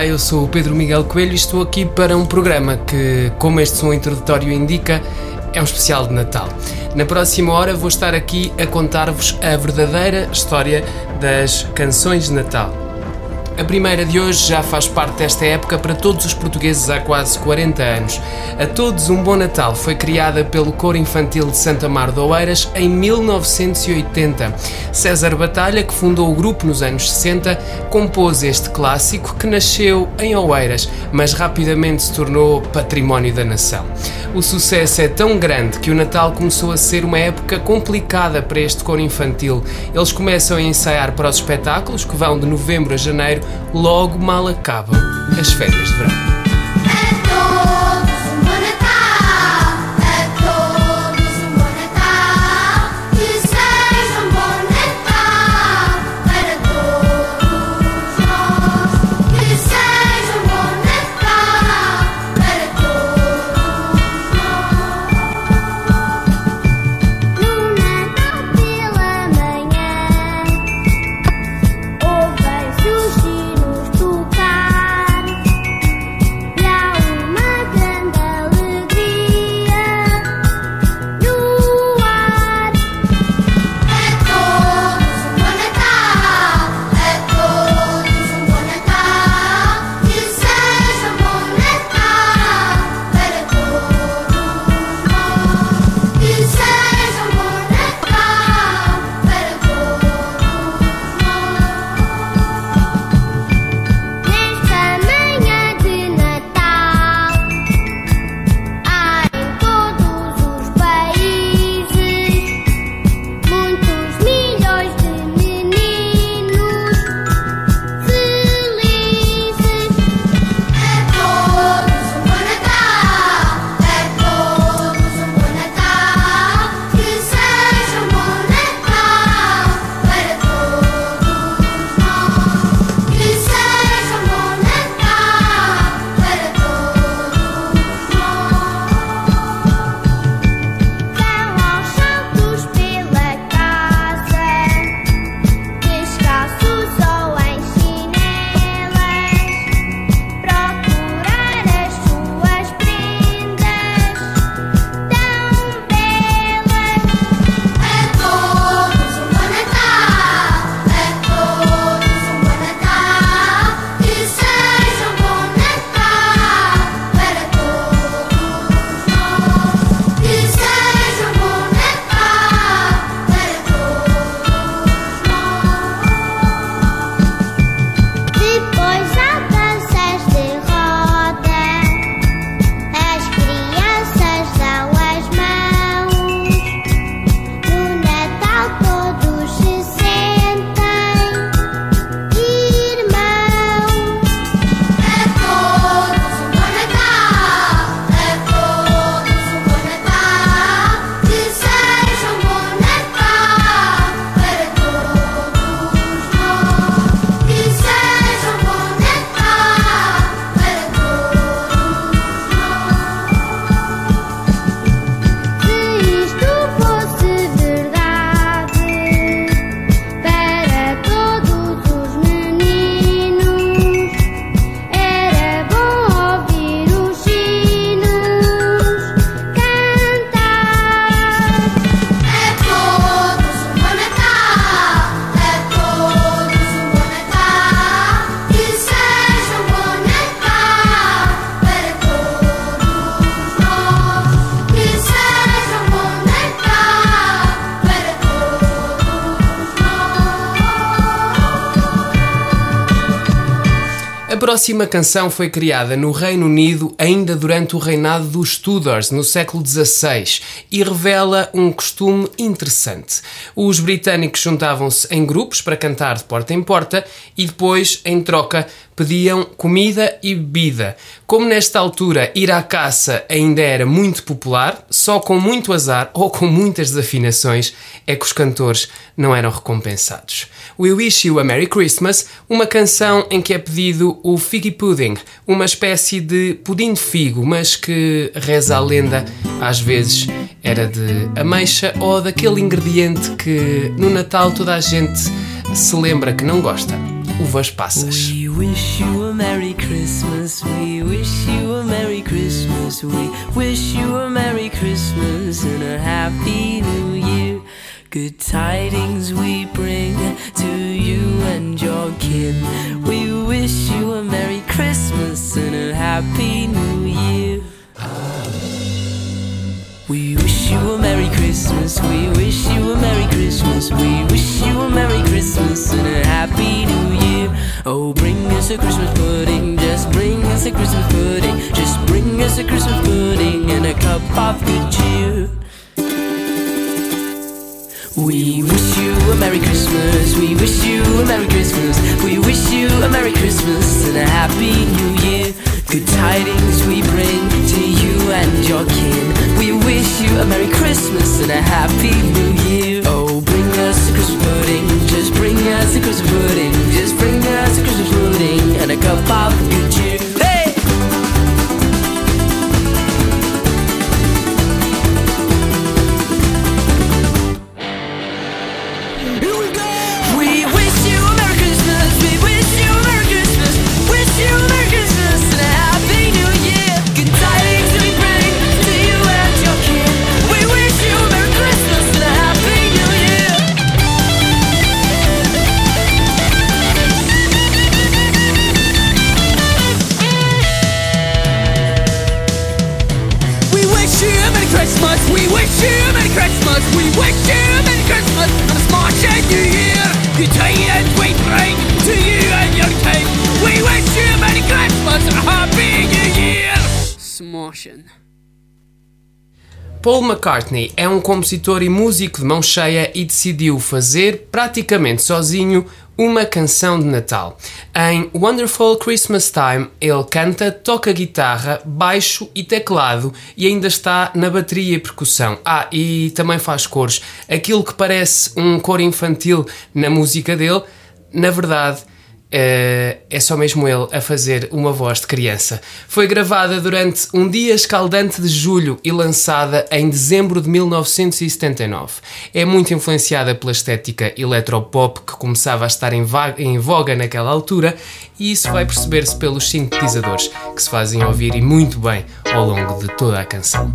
Olá, eu sou o Pedro Miguel Coelho e estou aqui para um programa que, como este som introdutório indica, é um especial de Natal. Na próxima hora vou estar aqui a contar-vos a verdadeira história das canções de Natal. A primeira de hoje já faz parte desta época para todos os portugueses há quase 40 anos. A todos um bom Natal foi criada pelo Coro Infantil de Santa Mar de Oeiras em 1980. César Batalha, que fundou o grupo nos anos 60, compôs este clássico que nasceu em Oeiras, mas rapidamente se tornou património da nação. O sucesso é tão grande que o Natal começou a ser uma época complicada para este coro infantil. Eles começam a ensaiar para os espetáculos, que vão de novembro a janeiro, logo mal acabam as férias de verão. Próxima canção foi criada no Reino Unido ainda durante o reinado dos Tudors, no século XVI, e revela um costume interessante. Os britânicos juntavam-se em grupos para cantar de porta em porta e depois, em troca, pediam comida e bebida. Como nesta altura ir à caça ainda era muito popular, só com muito azar ou com muitas desafinações é que os cantores não eram recompensados. We Wish You a Merry Christmas, uma canção em que é pedido o figgy pudding, uma espécie de pudim de figo, mas que reza a lenda às vezes era de ameixa ou daquele ingrediente que no Natal toda a gente se lembra que não gosta. Uvas passas. We wish you a Merry Christmas. We wish you a Merry Christmas. We wish you a Merry Christmas and a Happy New Year. Good tidings we bring to you and your kin. We wish you a Merry Christmas and a Happy New Year. We wish you a Merry Christmas. We wish you a Merry Christmas. We pudding and a cup of good cheer. We wish you a Merry Christmas. We wish you a Merry Christmas. We wish you a Merry Christmas and a Happy New Year. Good tidings we bring to you and your kin. We wish you a Merry Christmas and a Happy New Year. Oh, bring us a Christmas pudding. Just bring us a Christmas pudding. Just bring us a Christmas pudding and a cup of good cheer. Smashing. Paul McCartney é um compositor e músico de mão cheia e decidiu fazer, praticamente sozinho, uma canção de Natal. Em Wonderful Christmas Time, ele canta, toca guitarra, baixo e teclado e ainda está na bateria e percussão. Ah, e também faz cores. Aquilo que parece um coro infantil na música dele, na verdade, eh, é só mesmo ele a fazer uma voz de criança. Foi gravada durante um dia escaldante de julho e lançada em dezembro de 1979. É muito influenciada pela estética eletropop que começava a estar em, em voga naquela altura e isso vai perceber-se pelos sintetizadores que se fazem ouvir e muito bem ao longo de toda a canção.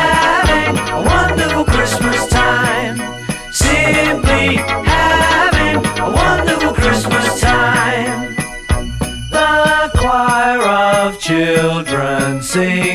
wonderful Christmas time. Simply having a wonderful Christmas time. The choir of children sing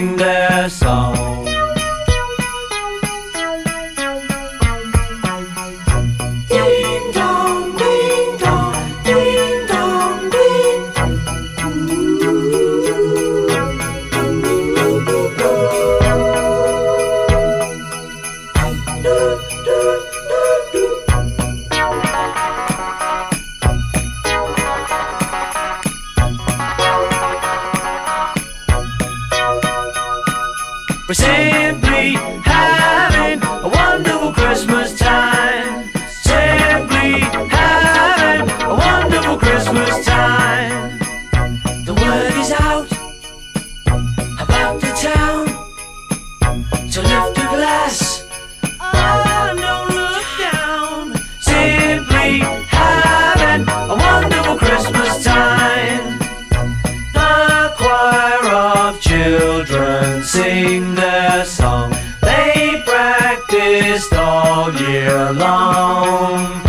children sing their song. They practiced all year long.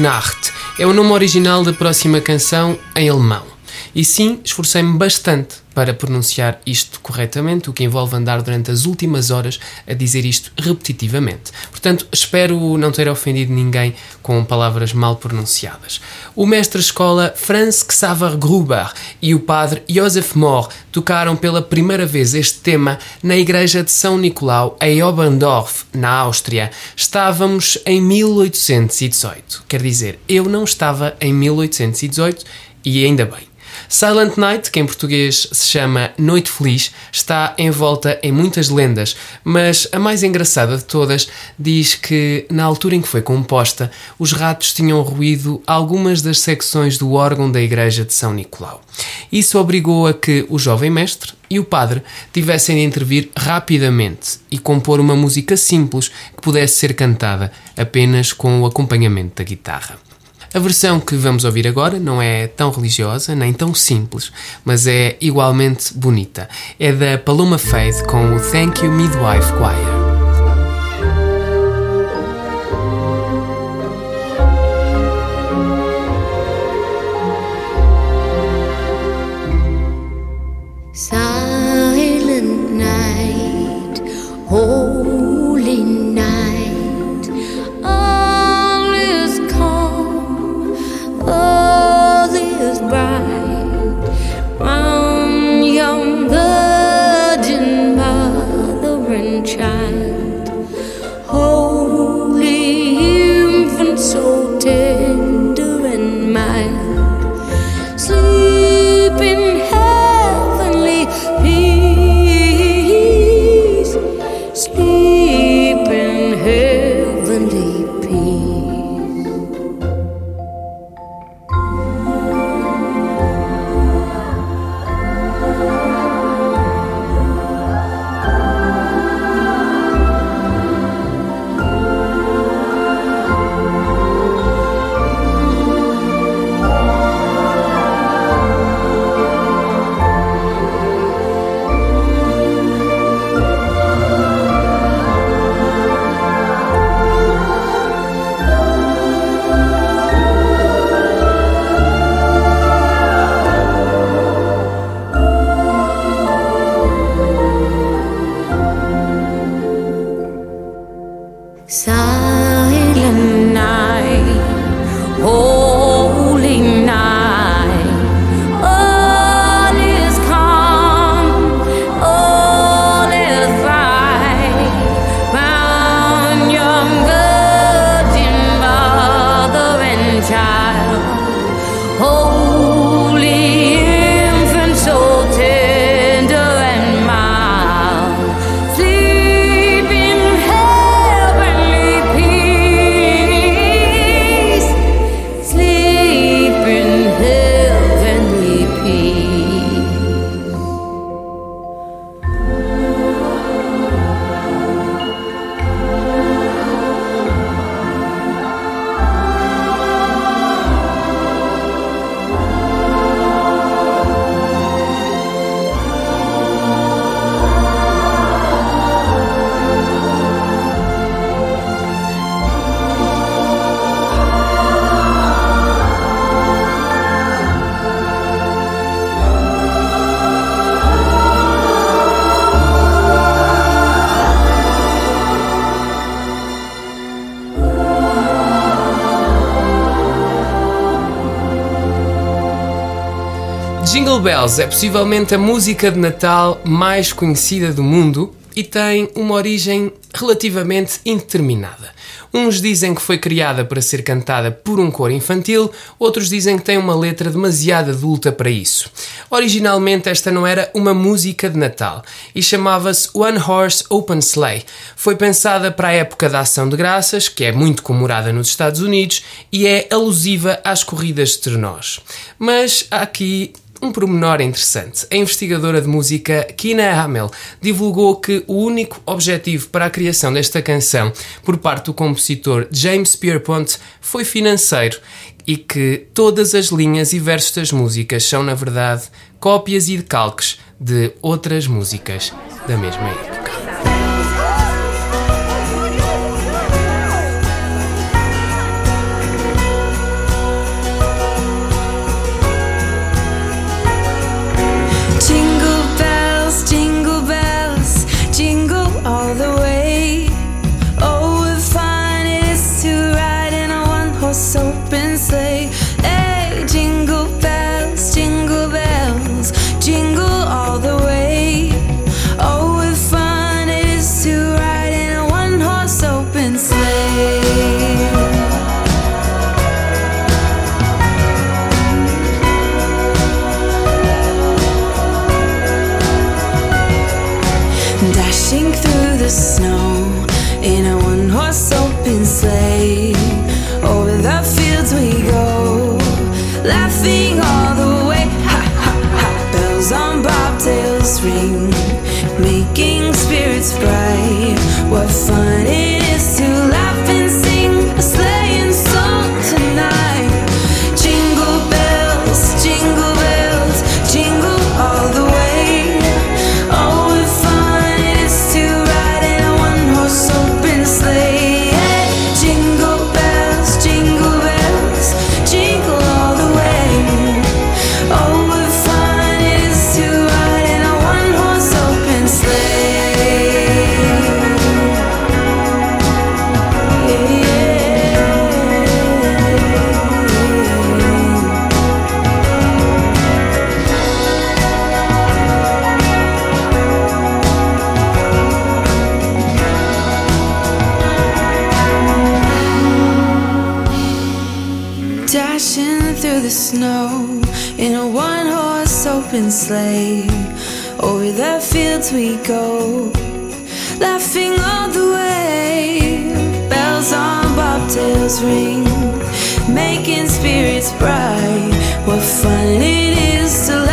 Nacht é o nome original da próxima canção em alemão. E sim, esforcei-me bastante para pronunciar isto corretamente, o que envolve andar durante as últimas horas a dizer isto repetitivamente. Portanto, espero não ter ofendido ninguém com palavras mal pronunciadas. O mestre-escola Franz Xaver Gruber e o padre Josef Mohr tocaram pela primeira vez este tema na igreja de São Nicolau, em Oberndorf, na Áustria. Estávamos em 1818. Quer dizer, eu não estava em 1818 e ainda bem. Silent Night, que em português se chama Noite Feliz, está envolta em muitas lendas, mas a mais engraçada de todas diz que, na altura em que foi composta, os ratos tinham ruído algumas das secções do órgão da igreja de São Nicolau. Isso obrigou a que o jovem mestre e o padre tivessem de intervir rapidamente e compor uma música simples que pudesse ser cantada apenas com o acompanhamento da guitarra. A versão que vamos ouvir agora não é tão religiosa nem tão simples, mas é igualmente bonita. É da Paloma Faith com o Thank You Midwife Choir. Jingle Bells é possivelmente a música de Natal mais conhecida do mundo e tem uma origem relativamente indeterminada. Uns dizem que foi criada para ser cantada por um coro infantil, outros dizem que tem uma letra demasiado adulta para isso. Originalmente, esta não era uma música de Natal e chamava-se One Horse Open Sleigh. Foi pensada para a época da Ação de Graças, que é muito comemorada nos Estados Unidos e é alusiva às corridas de trenós. Mas aqui um pormenor interessante. A investigadora de música Kina Hamel divulgou que o único objetivo para a criação desta canção por parte do compositor James Pierpont foi financeiro e que todas as linhas e versos das músicas são, na verdade, cópias e decalques de outras músicas da mesma época. Dashing through the snow in a one horse open sleigh. Over the fields we go, laughing all the way. Bells on bobtails ring, making spirits bright. What fun it is to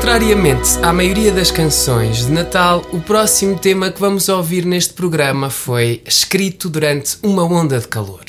Contrariamente à maioria das canções de Natal, o próximo tema que vamos ouvir neste programa foi escrito durante uma onda de calor.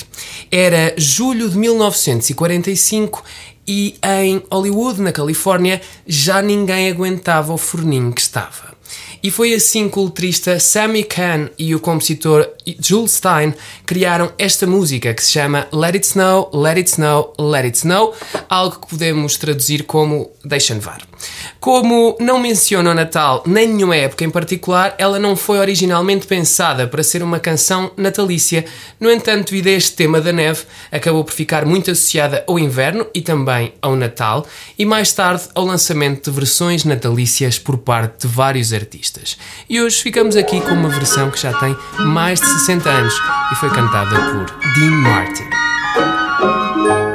Era julho de 1945 e em Hollywood, na Califórnia, já ninguém aguentava o forninho que estava. E foi assim que o letrista Sammy Kahn e o compositor Jules Stein criaram esta música que se chama Let It Snow, Let It Snow, Let It Snow, algo que podemos traduzir como Deixa nevar. Como não menciona o Natal nem nenhuma época em particular, ela não foi originalmente pensada para ser uma canção natalícia. No entanto, devido a este tema da neve, acabou por ficar muito associada ao inverno e também ao Natal, e mais tarde ao lançamento de versões natalícias por parte de vários artistas. E hoje ficamos aqui com uma versão que já tem mais de 60 anos e foi cantada por Dean Martin.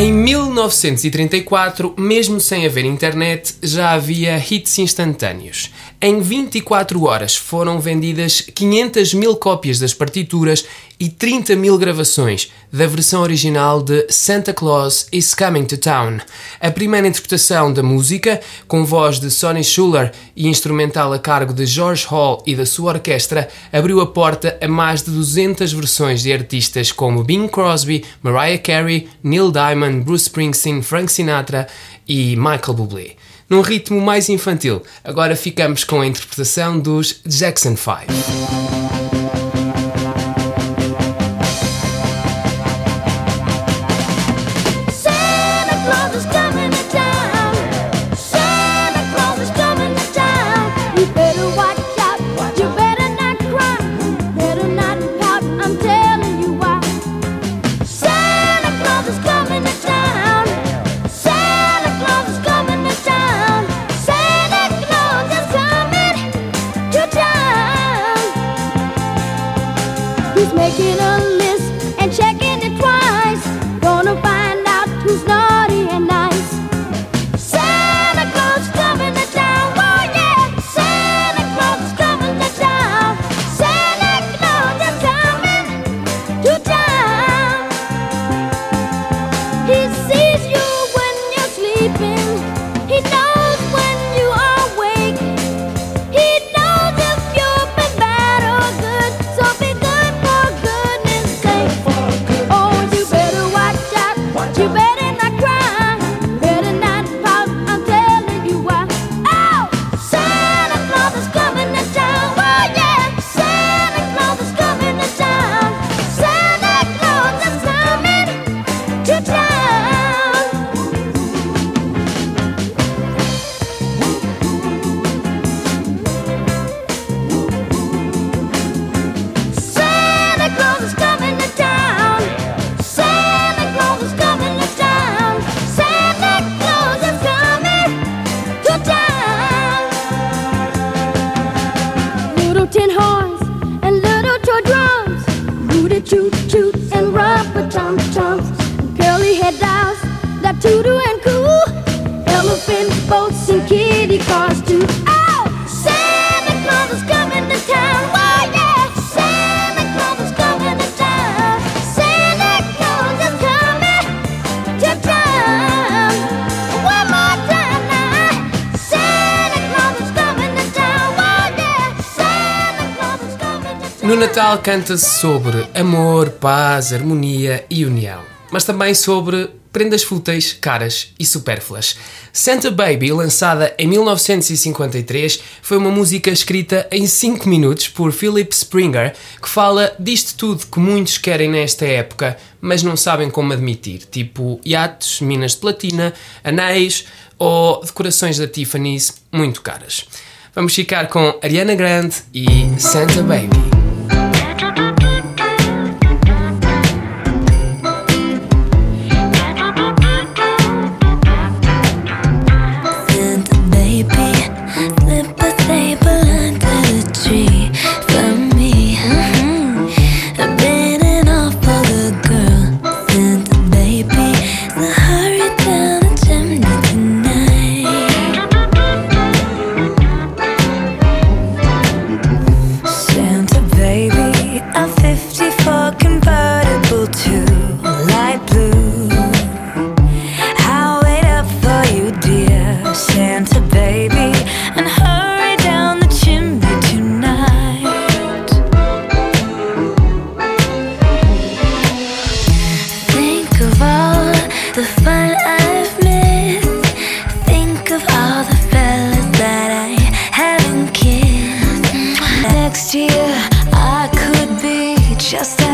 Em 1934, mesmo sem haver internet, já havia hits instantâneos. Em 24 horas foram vendidas 500 mil cópias das partituras e 30 mil gravações da versão original de Santa Claus is Coming to Town. A primeira interpretação da música, com voz de Sonny Schuller e instrumental a cargo de George Hall e da sua orquestra, abriu a porta a mais de 200 versões de artistas como Bing Crosby, Mariah Carey, Neil Diamond, Bruce Springsteen, Frank Sinatra e Michael Bublé. Num ritmo mais infantil, agora ficamos com a interpretação dos Jackson 5. keeping Natal canta-se sobre amor, paz, harmonia e união, mas também sobre prendas fúteis, caras e supérfluas. Santa Baby, lançada em 1953, foi uma música escrita em 5 minutos por Philip Springer, que fala disto tudo que muitos querem nesta época, mas não sabem como admitir, tipo iates, minas de platina, anéis ou decorações da Tiffany's muito caras. Vamos ficar com Ariana Grande e Santa Baby. Year I could be just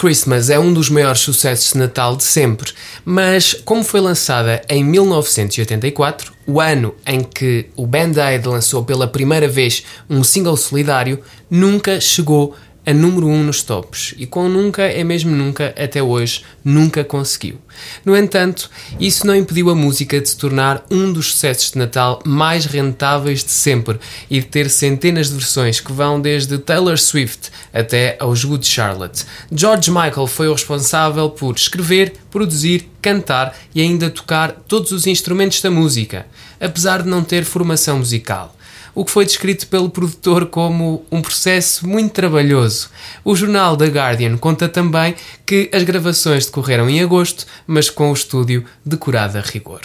Christmas é um dos maiores sucessos de Natal de sempre, mas como foi lançada em 1984, o ano em que o Band-Aid lançou pela primeira vez um single solidário, nunca chegou número 1 um nos tops. E com nunca é mesmo nunca, até hoje, nunca conseguiu. No entanto, isso não impediu a música de se tornar um dos sucessos de Natal mais rentáveis de sempre e de ter centenas de versões que vão desde Taylor Swift até aos Good Charlotte. George Michael foi o responsável por escrever, produzir, cantar e ainda tocar todos os instrumentos da música, apesar de não ter formação musical o que foi descrito pelo produtor como um processo muito trabalhoso. O jornal The Guardian conta também que as gravações decorreram em agosto, mas com o estúdio decorado a rigor.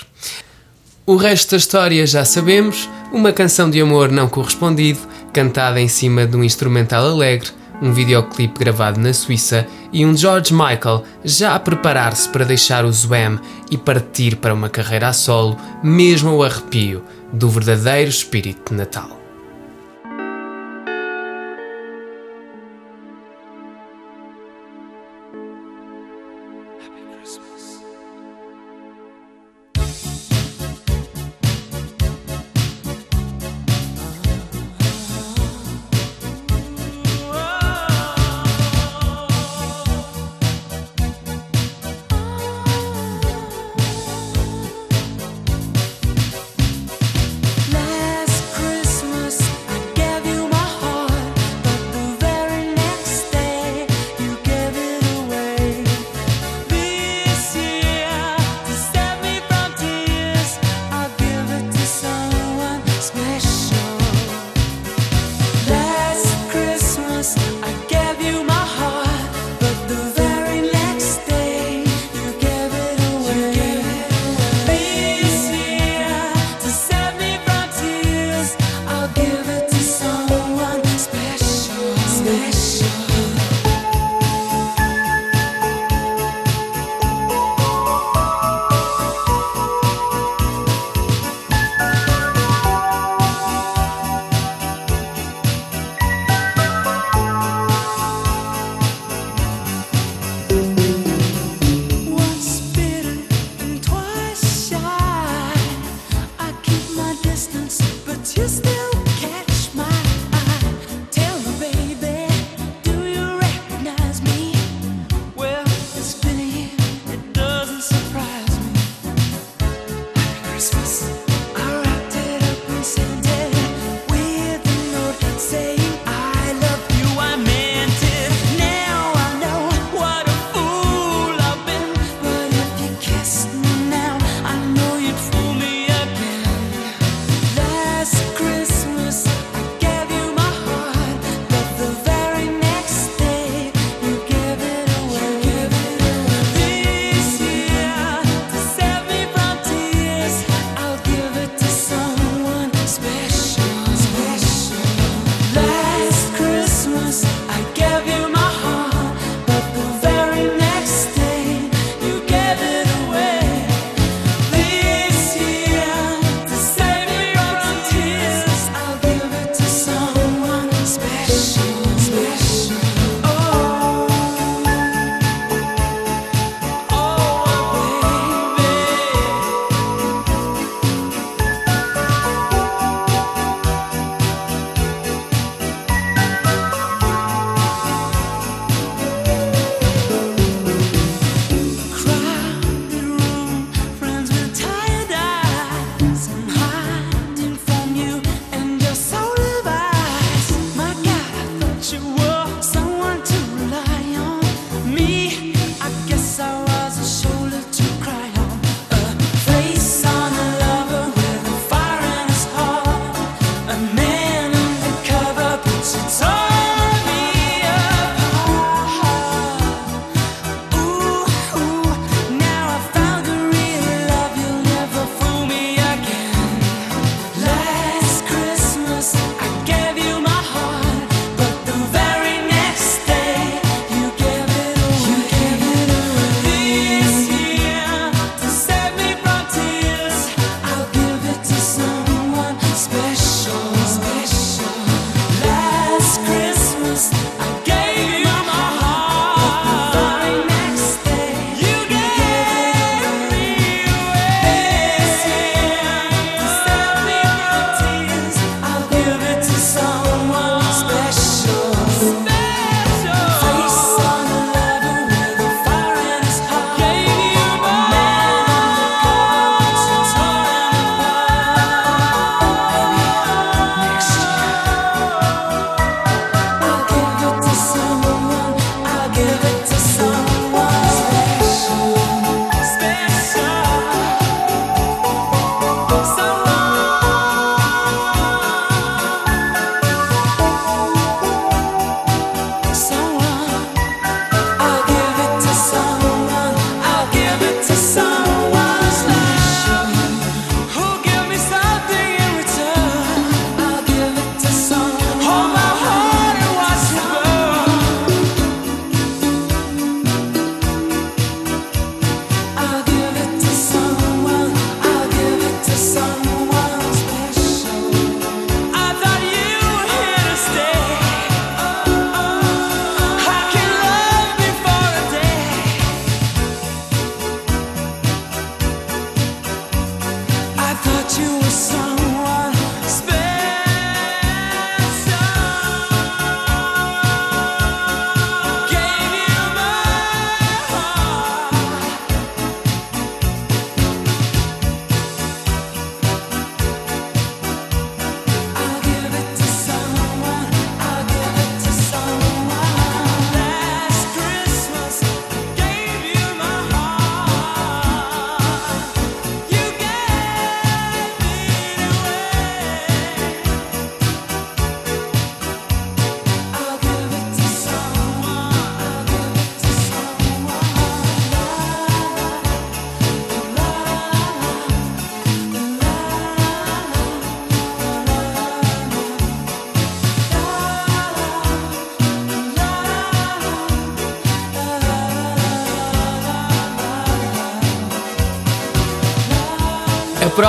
O resto da história já sabemos: uma canção de amor não correspondido, cantada em cima de um instrumental alegre, um videoclipe gravado na Suíça e um George Michael já a preparar-se para deixar o Zwem e partir para uma carreira a solo, mesmo ao arrepio do verdadeiro espírito de Natal.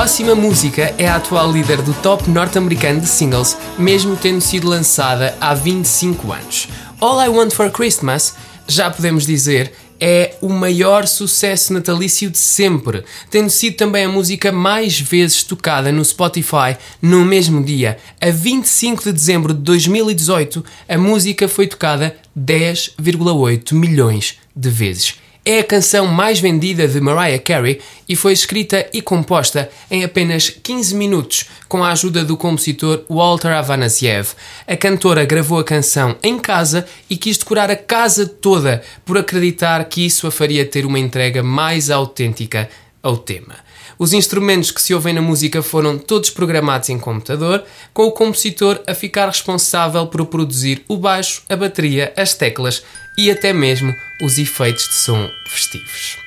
Próxima música é a atual líder do top norte-americano de singles, mesmo tendo sido lançada há 25 anos. All I Want for Christmas, já podemos dizer, é o maior sucesso natalício de sempre, tendo sido também a música mais vezes tocada no Spotify no mesmo dia. A 25 de dezembro de 2018, a música foi tocada 10,8 milhões de vezes. É a canção mais vendida de Mariah Carey e foi escrita e composta em apenas 15 minutos com a ajuda do compositor Walter Avanasiev. A cantora gravou a canção em casa e quis decorar a casa toda por acreditar que isso a faria ter uma entrega mais autêntica ao tema. Os instrumentos que se ouvem na música foram todos programados em computador, com o compositor a ficar responsável por produzir o baixo, a bateria, as teclas e até mesmo os efeitos de som festivos.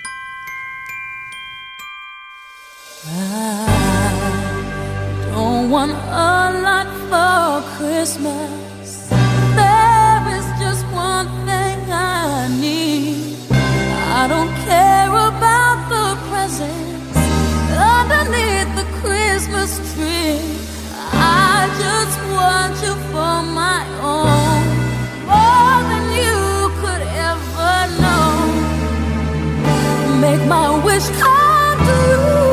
Don't want a lot for Christmas. Christmas tree. I just want you for my own, more than you could ever know. Make my wish come true.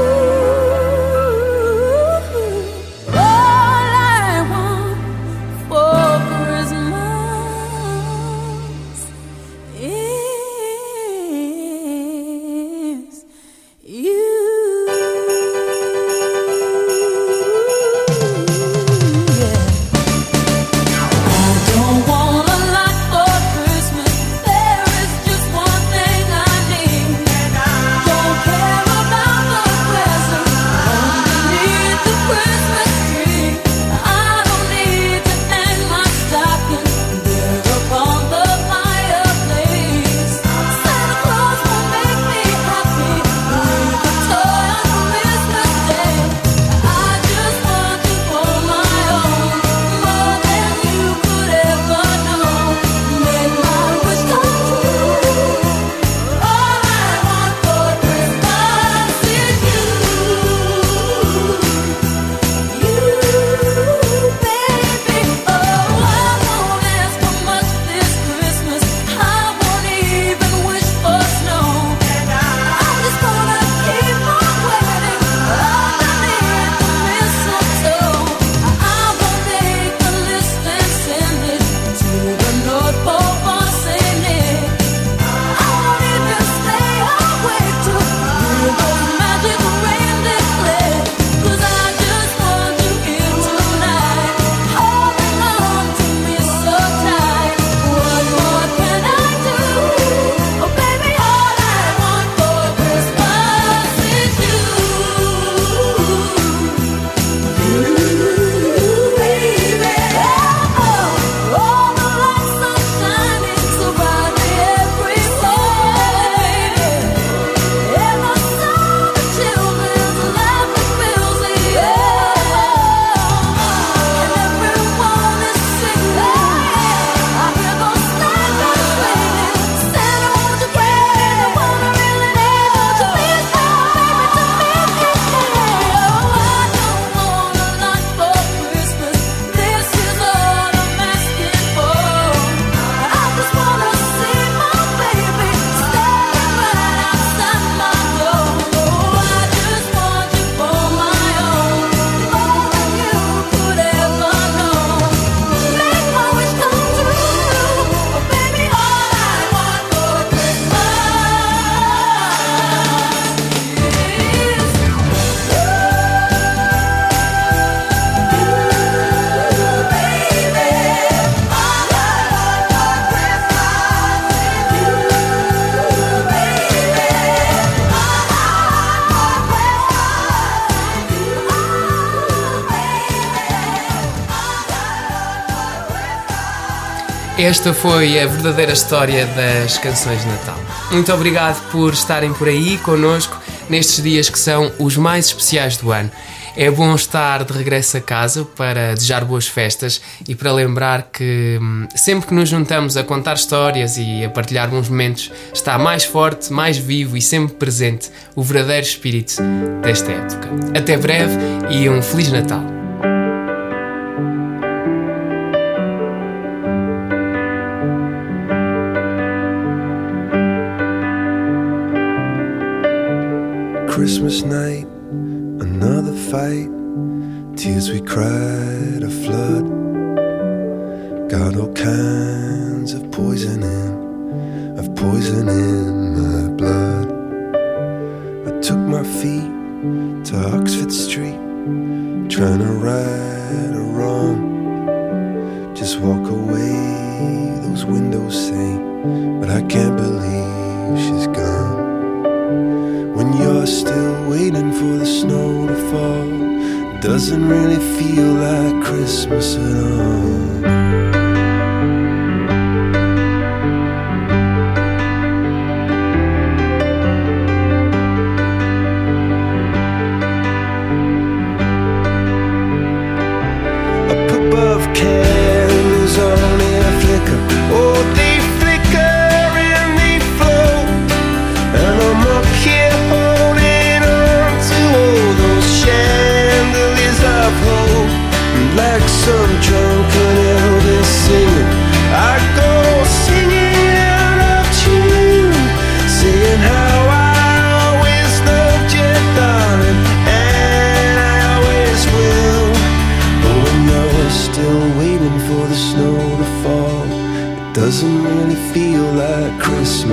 Esta foi a verdadeira história das canções de Natal. Muito obrigado por estarem por aí connosco nestes dias que são os mais especiais do ano. É bom estar de regresso a casa para desejar boas festas e para lembrar que hum, sempre que nos juntamos a contar histórias e a partilhar bons momentos, está mais forte, mais vivo e sempre presente o verdadeiro espírito desta época. Até breve e um Feliz Natal! Christmas night, another fight. Tears we cried a flood. Got all kinds of poison in, of poison in my blood. I took my feet to Oxford Street, trying to right a wrong. Just walk away, those windows say, but I can't believe she's gone. When you're still waiting for the snow to fall, doesn't really feel like Christmas at all.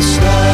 Christmas lights